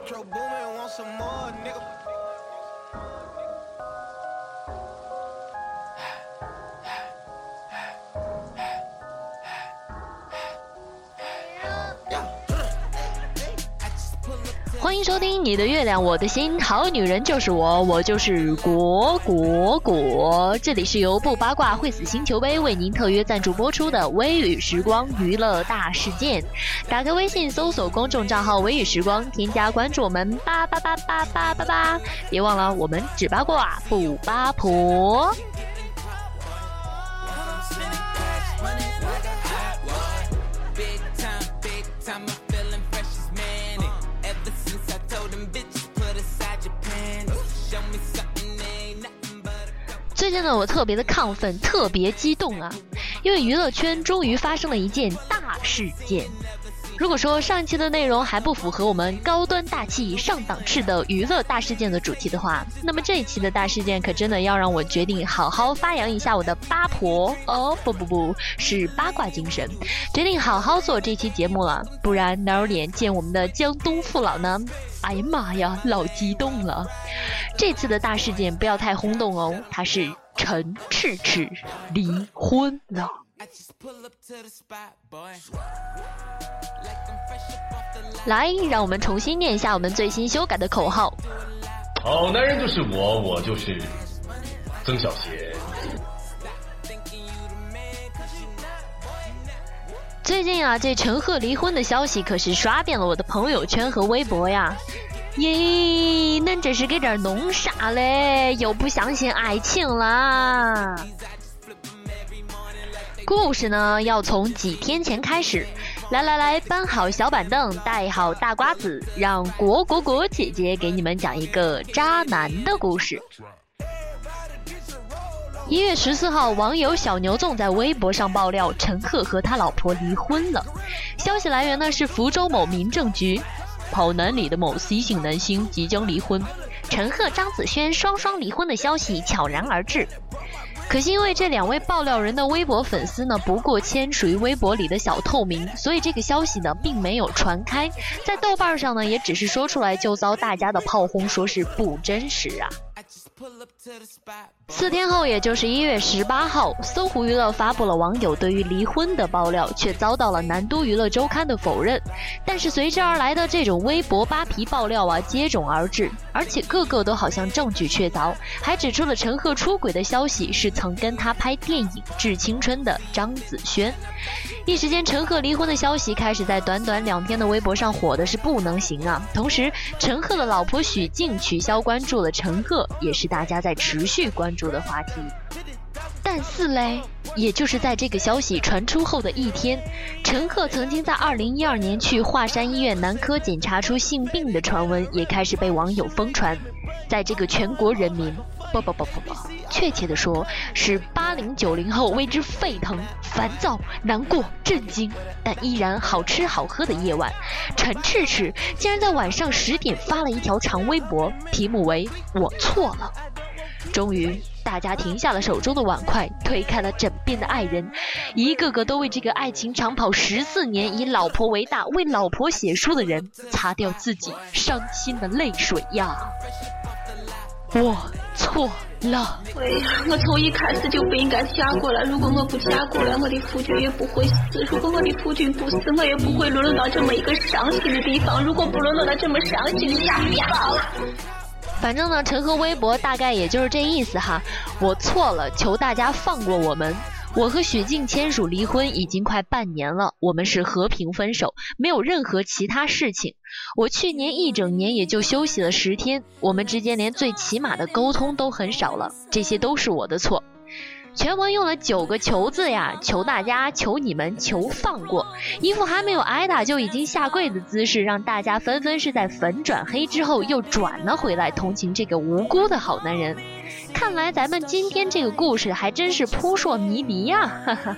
Metro booming, want some more, nigga. 欢迎收听你的月亮我的心，好女人就是我，我就是果果果。这里是由不八卦会死星球杯为您特约赞助播出的微雨时光娱乐大事件。打开微信搜索公众账号“微雨时光”，添加关注我们八八八八八八八。别忘了，我们只八卦不八婆。最近呢，我特别的亢奋，特别激动啊，因为娱乐圈终于发生了一件大事件。如果说上一期的内容还不符合我们高端大气上档次的娱乐大事件的主题的话，那么这一期的大事件可真的要让我决定好好发扬一下我的八婆哦不不不是八卦精神，决定好好做这期节目了，不然哪有脸见我们的江东父老呢？哎呀妈呀，老激动了！这次的大事件不要太轰动哦，他是陈赤赤离婚了。来，让我们重新念一下我们最新修改的口号。好男人就是我，我就是曾小贤。最近啊，这陈赫离婚的消息可是刷遍了我的朋友圈和微博呀。咦，恁这是给这儿弄啥嘞？又不相信爱情啦？故事呢，要从几天前开始。来来来，搬好小板凳，带好大瓜子，让果果果姐姐给你们讲一个渣男的故事。一月十四号，网友小牛纵在微博上爆料，陈赫和他老婆离婚了。消息来源呢是福州某民政局。跑男里的某 C 姓男星即将离婚，陈赫、张子萱双双离婚的消息悄然而至。可惜因为这两位爆料人的微博粉丝呢不过千，属于微博里的小透明，所以这个消息呢并没有传开。在豆瓣上呢也只是说出来就遭大家的炮轰，说是不真实啊。四天后，也就是一月十八号，搜狐娱乐发布了网友对于离婚的爆料，却遭到了南都娱乐周刊的否认。但是随之而来的这种微博扒皮爆料啊，接踵而至，而且个个都好像证据确凿，还指出了陈赫出轨的消息是曾跟他拍电影《致青春》的张子萱。一时间，陈赫离婚的消息开始在短短两天的微博上火的是不能行啊！同时，陈赫的老婆许婧取消关注了陈赫，也是大家在持续关注的话题。但是嘞，也就是在这个消息传出后的一天，陈赫曾经在2012年去华山医院男科检查出性病的传闻也开始被网友疯传，在这个全国人民。不不不不不，确切的说是八零九零后为之沸腾、烦躁、难过、震惊，但依然好吃好喝的夜晚，陈赤赤竟然在晚上十点发了一条长微博，题目为“我错了”。终于，大家停下了手中的碗筷，推开了枕边的爱人，一个个都为这个爱情长跑十四年、以老婆为大、为老婆写书的人擦掉自己伤心的泪水呀！我错了。对呀，我从一开始就不应该嫁过来。如果我不嫁过来，我的夫君也不会死。如果我的夫君不死，我也不会沦落到这么一个伤心的地方。如果不沦落到这么伤心的地方，反正呢，陈赫微博大概也就是这意思哈。我错了，求大家放过我们。我和许静签署离婚已经快半年了，我们是和平分手，没有任何其他事情。我去年一整年也就休息了十天，我们之间连最起码的沟通都很少了，这些都是我的错。全文用了九个求字呀，求大家，求你们，求放过，一副还没有挨打就已经下跪的姿势，让大家纷纷是在粉转黑之后又转了回来，同情这个无辜的好男人。看来咱们今天这个故事还真是扑朔迷离呀！哈哈。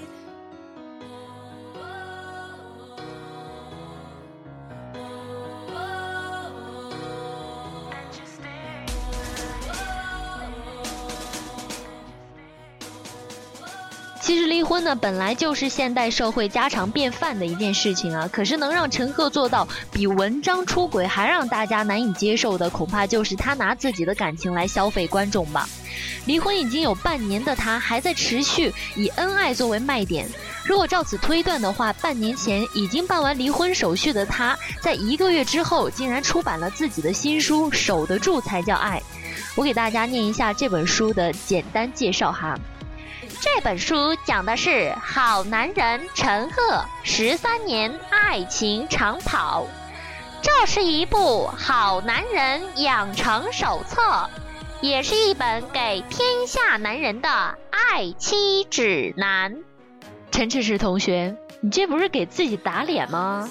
离婚呢，本来就是现代社会家常便饭的一件事情啊。可是能让陈赫做到比文章出轨还让大家难以接受的，恐怕就是他拿自己的感情来消费观众吧。离婚已经有半年的他，还在持续以恩爱作为卖点。如果照此推断的话，半年前已经办完离婚手续的他，在一个月之后竟然出版了自己的新书《守得住才叫爱》。我给大家念一下这本书的简单介绍哈。这本书讲的是好男人陈赫十三年爱情长跑，这是一部好男人养成手册，也是一本给天下男人的爱妻指南。陈赤石同学，你这不是给自己打脸吗？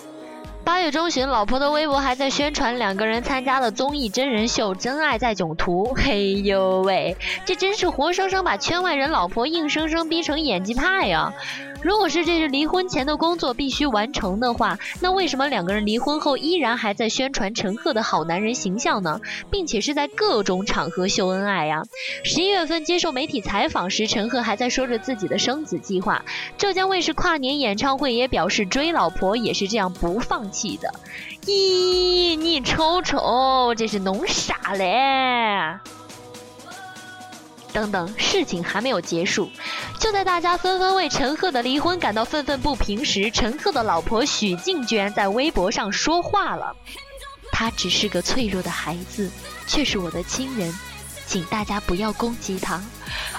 八月中旬，老婆的微博还在宣传两个人参加了综艺真人秀《真爱在囧途》。嘿呦喂，这真是活生生把圈外人老婆硬生生逼成演技派呀！如果是这是离婚前的工作必须完成的话，那为什么两个人离婚后依然还在宣传陈赫的好男人形象呢？并且是在各种场合秀恩爱呀！十一月份接受媒体采访时，陈赫还在说着自己的生子计划。浙江卫视跨年演唱会也表示追老婆也是这样不放弃的。咦，你瞅瞅，这是弄啥嘞？等等，事情还没有结束。就在大家纷纷为陈赫的离婚感到愤愤不平时，陈赫的老婆许婧居然在微博上说话了。他只是个脆弱的孩子，却是我的亲人，请大家不要攻击他。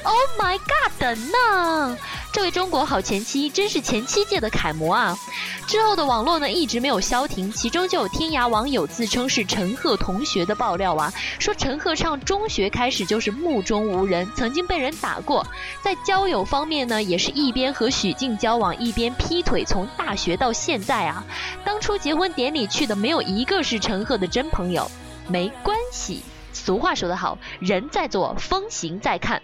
Oh my god！等呢，这位中国好前妻真是前妻界的楷模啊！之后的网络呢一直没有消停，其中就有天涯网友自称是陈赫同学的爆料啊，说陈赫上中学开始就是目中无人，曾经被人打过，在交友方面呢也是一边和许静交往一边劈腿，从大学到现在啊，当初结婚典礼去的没有一个是陈赫的真朋友，没关系。俗话说得好，人在做，风行在看。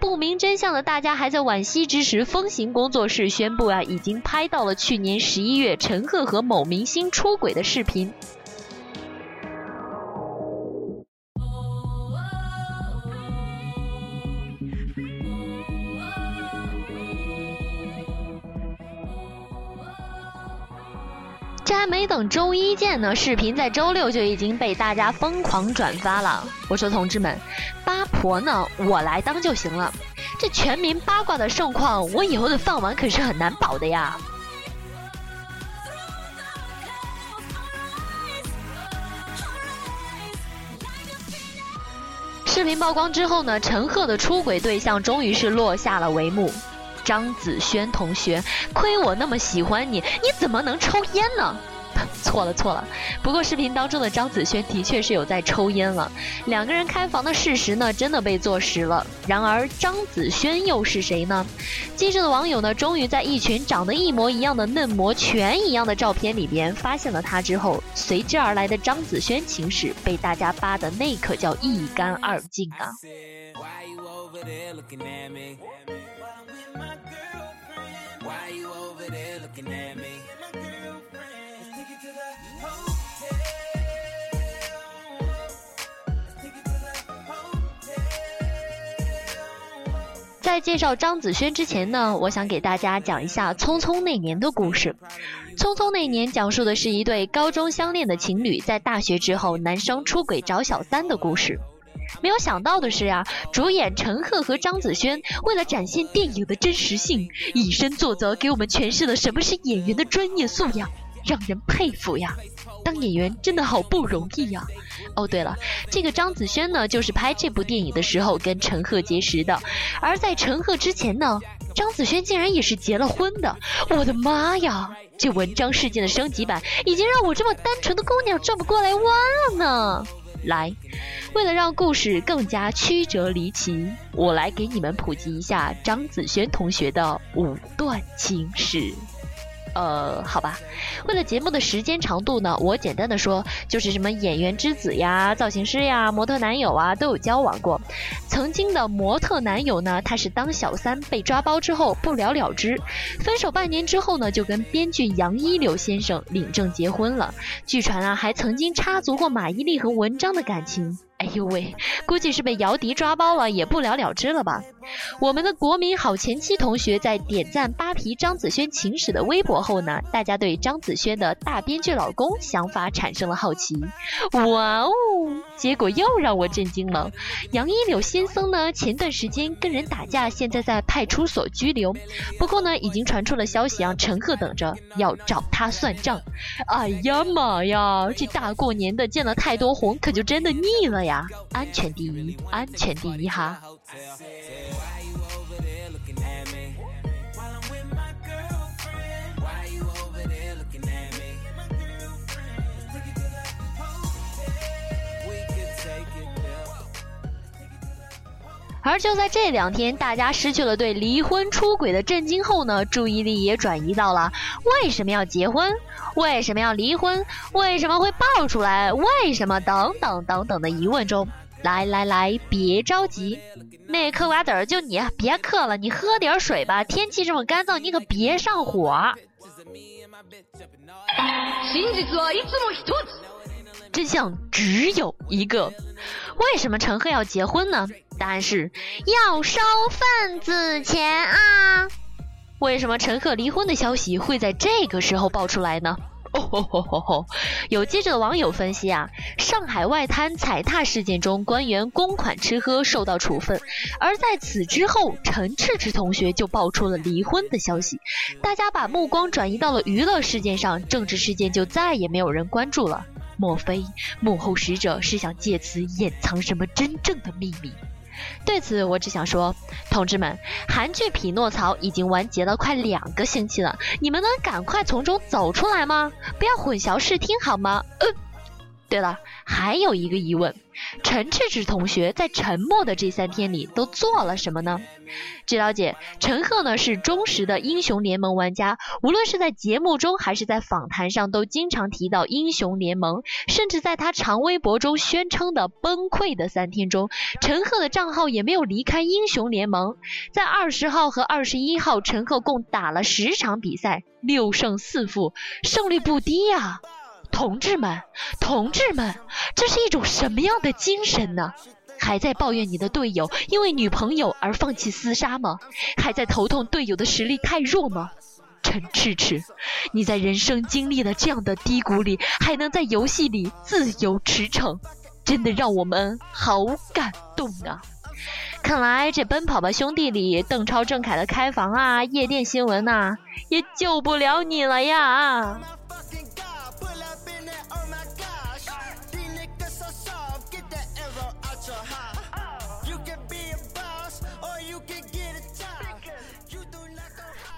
不明真相的大家还在惋惜之时，风行工作室宣布啊，已经拍到了去年十一月陈赫和某明星出轨的视频。这还没等周一见呢，视频在周六就已经被大家疯狂转发了。我说同志们，八婆呢，我来当就行了。这全民八卦的盛况，我以后的饭碗可是很难保的呀。视频曝光之后呢，陈赫的出轨对象终于是落下了帷幕。张子萱同学，亏我那么喜欢你，你怎么能抽烟呢？错了错了，不过视频当中的张子萱的确是有在抽烟了。两个人开房的事实呢，真的被坐实了。然而张子萱又是谁呢？机智的网友呢，终于在一群长得一模一样的嫩模全一样的照片里边发现了他之后，随之而来的张子萱情史被大家扒的那可叫一干二净啊！Why you over there looking at me? 在介绍张子萱之前呢，我想给大家讲一下《匆匆那年》的故事。《匆匆那年》讲述的是一对高中相恋的情侣在大学之后，男生出轨找小三的故事。没有想到的是呀，主演陈赫和张子萱为了展现电影的真实性，以身作则，给我们诠释了什么是演员的专业素养，让人佩服呀。当演员真的好不容易呀！哦，对了，这个张子萱呢，就是拍这部电影的时候跟陈赫结识的。而在陈赫之前呢，张子萱竟然也是结了婚的。我的妈呀！这文章事件的升级版，已经让我这么单纯的姑娘转不过来弯了呢。来，为了让故事更加曲折离奇，我来给你们普及一下张子萱同学的五段情史。呃，好吧，为了节目的时间长度呢，我简单的说，就是什么演员之子呀、造型师呀、模特男友啊，都有交往过。曾经的模特男友呢，他是当小三被抓包之后不了了之，分手半年之后呢，就跟编剧杨一柳先生领证结婚了。据传啊，还曾经插足过马伊琍和文章的感情。哎呦喂，估计是被姚笛抓包了，也不了了之了吧？我们的国民好前妻同学在点赞扒皮张子萱情史的微博后呢，大家对张子萱的大编剧老公想法产生了好奇。哇哦！结果又让我震惊了。杨一柳先生呢，前段时间跟人打架，现在在派出所拘留。不过呢，已经传出了消息，让陈赫等着要找他算账。哎呀妈呀，这大过年的见了太多红，可就真的腻了。呀，安全第一，安全第一哈。而就在这两天，大家失去了对离婚出轨的震惊后呢，注意力也转移到了为什么要结婚，为什么要离婚，为什么会爆出来，为什么等等等等的疑问中。来来来，别着急，那嗑瓜子儿就你，别嗑了，你喝点水吧。天气这么干燥，你可别上火。真相只有一个，为什么陈赫要结婚呢？答案是要收份子钱啊！为什么陈赫离婚的消息会在这个时候爆出来呢？哦 有记者的网友分析啊，上海外滩踩踏事件中，官员公款吃喝受到处分，而在此之后，陈赤赤同学就爆出了离婚的消息，大家把目光转移到了娱乐事件上，政治事件就再也没有人关注了。莫非幕后使者是想借此掩藏什么真正的秘密？对此，我只想说，同志们，韩剧《匹诺曹》已经完结了快两个星期了，你们能赶快从中走出来吗？不要混淆视听好吗？呃，对了，还有一个疑问。陈赤赤同学在沉默的这三天里都做了什么呢？据了解，陈赫呢是忠实的英雄联盟玩家，无论是在节目中还是在访谈上，都经常提到英雄联盟，甚至在他长微博中宣称的崩溃的三天中，陈赫的账号也没有离开英雄联盟。在二十号和二十一号，陈赫共打了十场比赛，六胜四负，胜率不低呀。同志们，同志们，这是一种什么样的精神呢？还在抱怨你的队友因为女朋友而放弃厮杀吗？还在头痛队友的实力太弱吗？陈赤赤，你在人生经历了这样的低谷里，还能在游戏里自由驰骋，真的让我们好感动啊！看来这《奔跑吧兄弟》里邓超、郑恺的开房啊、夜店新闻呐，也救不了你了呀！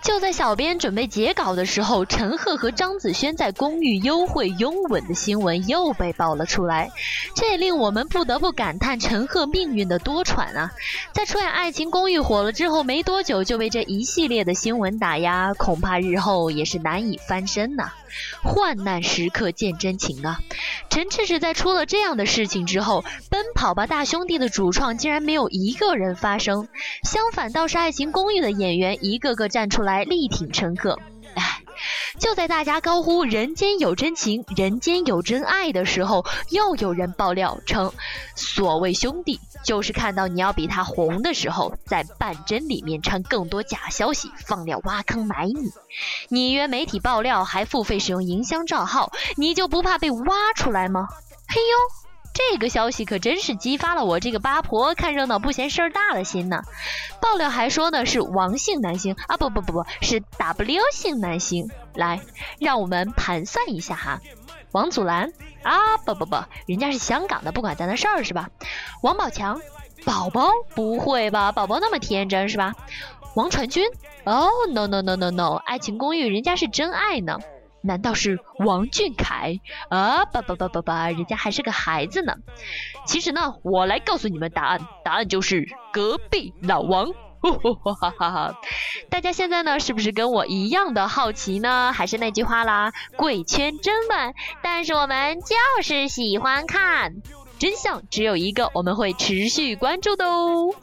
就在小编准备截稿的时候，陈赫和张子萱在公寓幽会拥吻的新闻又被爆了出来，这也令我们不得不感叹陈赫命运的多舛啊！在出演《爱情公寓》火了之后没多久，就被这一系列的新闻打压，恐怕日后也是难以翻身呐。患难时刻见真情啊！陈赤赤在出了这样的事情之后，《奔跑吧大兄弟》的主创竟然没有一个人发声，相反倒是《爱情公寓》的演员一个个站出来。力挺陈赫，哎，就在大家高呼“人间有真情，人间有真爱”的时候，又有人爆料称，所谓兄弟就是看到你要比他红的时候，在半真里面掺更多假消息，放料挖坑埋你。你约媒体爆料，还付费使用营销账号，你就不怕被挖出来吗？嘿呦！这个消息可真是激发了我这个八婆看热闹不嫌事儿大的心呢。爆料还说呢是王姓男星啊，不不不不是 W 姓男星。来，让我们盘算一下哈。王祖蓝啊，不不不，人家是香港的，不管咱的事儿是吧？王宝强，宝宝不会吧？宝宝那么天真是吧？王传君，哦，no no no no no，爱情公寓人家是真爱呢。难道是王俊凯啊？不不不不不，人家还是个孩子呢。其实呢，我来告诉你们答案，答案就是隔壁老王。哈哈哈！大家现在呢，是不是跟我一样的好奇呢？还是那句话啦，贵圈真乱，但是我们就是喜欢看，真相只有一个，我们会持续关注的哦。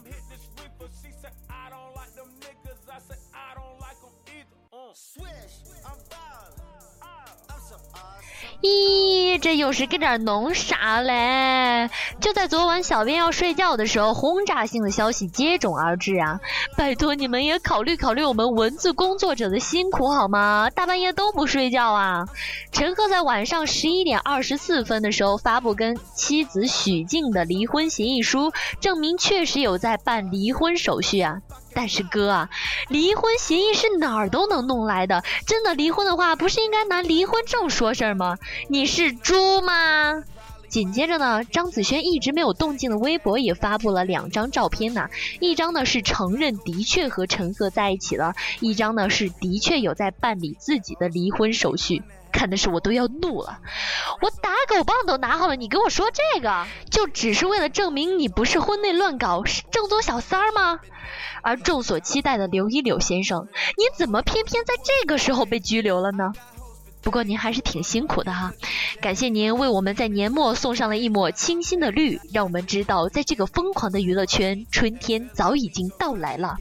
咦，这又是给这儿弄啥嘞？就在昨晚，小编要睡觉的时候，轰炸性的消息接踵而至啊！拜托你们也考虑考虑我们文字工作者的辛苦好吗？大半夜都不睡觉啊！陈赫在晚上十一点二十四分的时候发布跟妻子许静的离婚协议书，证明确实有在办离婚手续啊。但是哥啊，离婚协议是哪儿都能弄来的。真的离婚的话，不是应该拿离婚证说事儿吗？你是猪吗？紧接着呢，张子萱一直没有动静的微博也发布了两张照片呢，一张呢是承认的确和陈赫在一起了，一张呢是的确有在办理自己的离婚手续。看的是我都要怒了，我打狗棒都拿好了，你跟我说这个，就只是为了证明你不是婚内乱搞，是正宗小三儿吗？而众所期待的刘一柳先生，你怎么偏偏在这个时候被拘留了呢？不过您还是挺辛苦的哈，感谢您为我们在年末送上了一抹清新的绿，让我们知道在这个疯狂的娱乐圈，春天早已经到来了。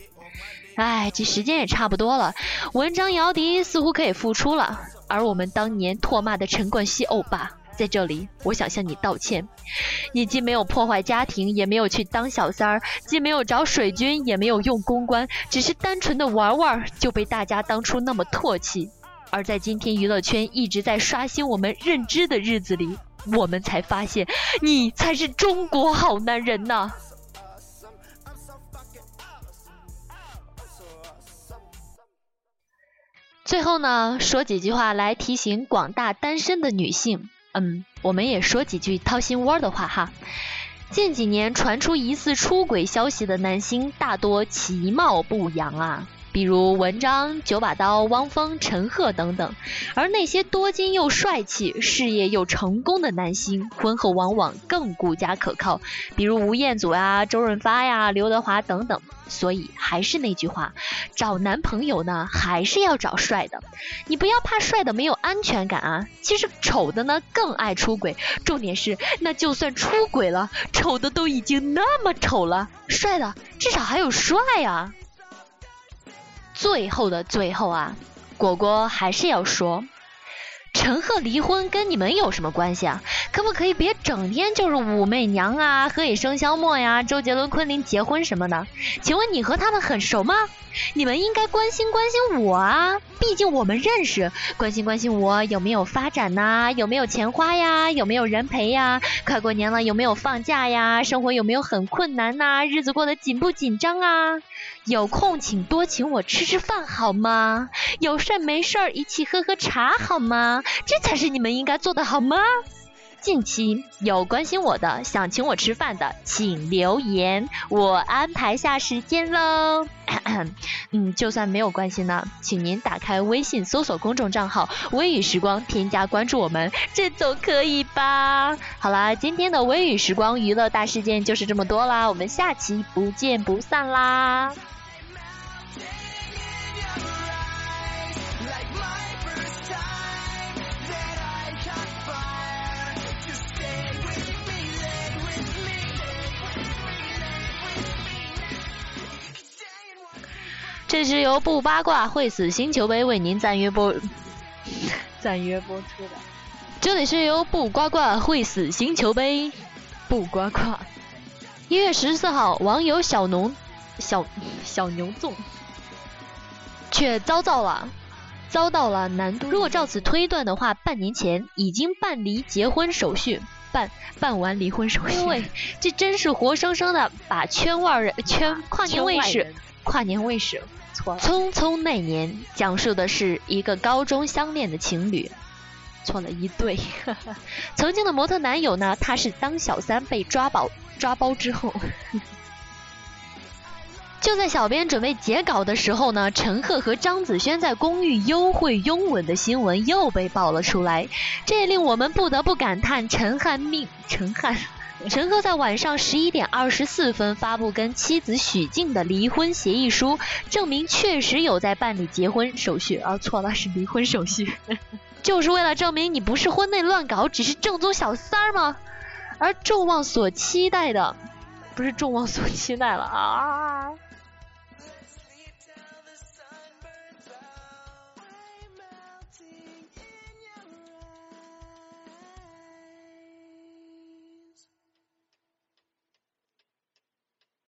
哎，这时间也差不多了，文章姚笛似乎可以复出了。而我们当年唾骂的陈冠希欧巴，在这里，我想向你道歉。你既没有破坏家庭，也没有去当小三儿，既没有找水军，也没有用公关，只是单纯的玩玩，就被大家当初那么唾弃。而在今天娱乐圈一直在刷新我们认知的日子里，我们才发现，你才是中国好男人呐！最后呢，说几句话来提醒广大单身的女性。嗯，我们也说几句掏心窝的话哈。近几年传出疑似出轨消息的男星，大多其貌不扬啊。比如文章、九把刀、汪峰、陈赫等等，而那些多金又帅气、事业又成功的男星，婚后往往更顾家可靠，比如吴彦祖呀、周润发呀、刘德华等等。所以还是那句话，找男朋友呢，还是要找帅的。你不要怕帅的没有安全感啊，其实丑的呢更爱出轨。重点是，那就算出轨了，丑的都已经那么丑了，帅的至少还有帅啊。最后的最后啊，果果还是要说，陈赫离婚跟你们有什么关系啊？可不可以别整天就是武媚娘啊、何以笙箫默呀、周杰伦、昆凌结婚什么的？请问你和他们很熟吗？你们应该关心关心我啊，毕竟我们认识。关心关心我有没有发展呐？有没有钱花呀？有没有人陪呀？快过年了，有没有放假呀？生活有没有很困难呐？日子过得紧不紧张啊？有空请多请我吃吃饭好吗？有事没事儿一起喝喝茶好吗？这才是你们应该做的好吗？近期有关心我的、想请我吃饭的，请留言，我安排下时间喽。嗯，就算没有关心呢，请您打开微信搜索公众账号“微雨时光”，添加关注我们，这总可以吧？好啦，今天的微雨时光娱乐大事件就是这么多啦，我们下期不见不散啦！这是由不八卦会死星球杯为您暂约播暂约播出的。这里是由不八卦会死星球杯不八卦。一月十四号，网友小农小小牛粽却遭到了遭到了难度。如果照此推断的话，半年前已经办离结婚手续，办办完离婚手续。因为这真是活生生的把圈外人圈跨年卫视跨年卫视。匆匆那年，讲述的是一个高中相恋的情侣，错了一对。曾经的模特男友呢，他是当小三被抓包抓包之后，就在小编准备截稿的时候呢，陈赫和张子萱在公寓幽会拥吻的新闻又被爆了出来，这也令我们不得不感叹陈汉命陈汉。陈赫在晚上十一点二十四分发布跟妻子许婧的离婚协议书，证明确实有在办理结婚手续。啊，错了，是离婚手续，就是为了证明你不是婚内乱搞，只是正宗小三儿吗？而众望所期待的，不是众望所期待了啊！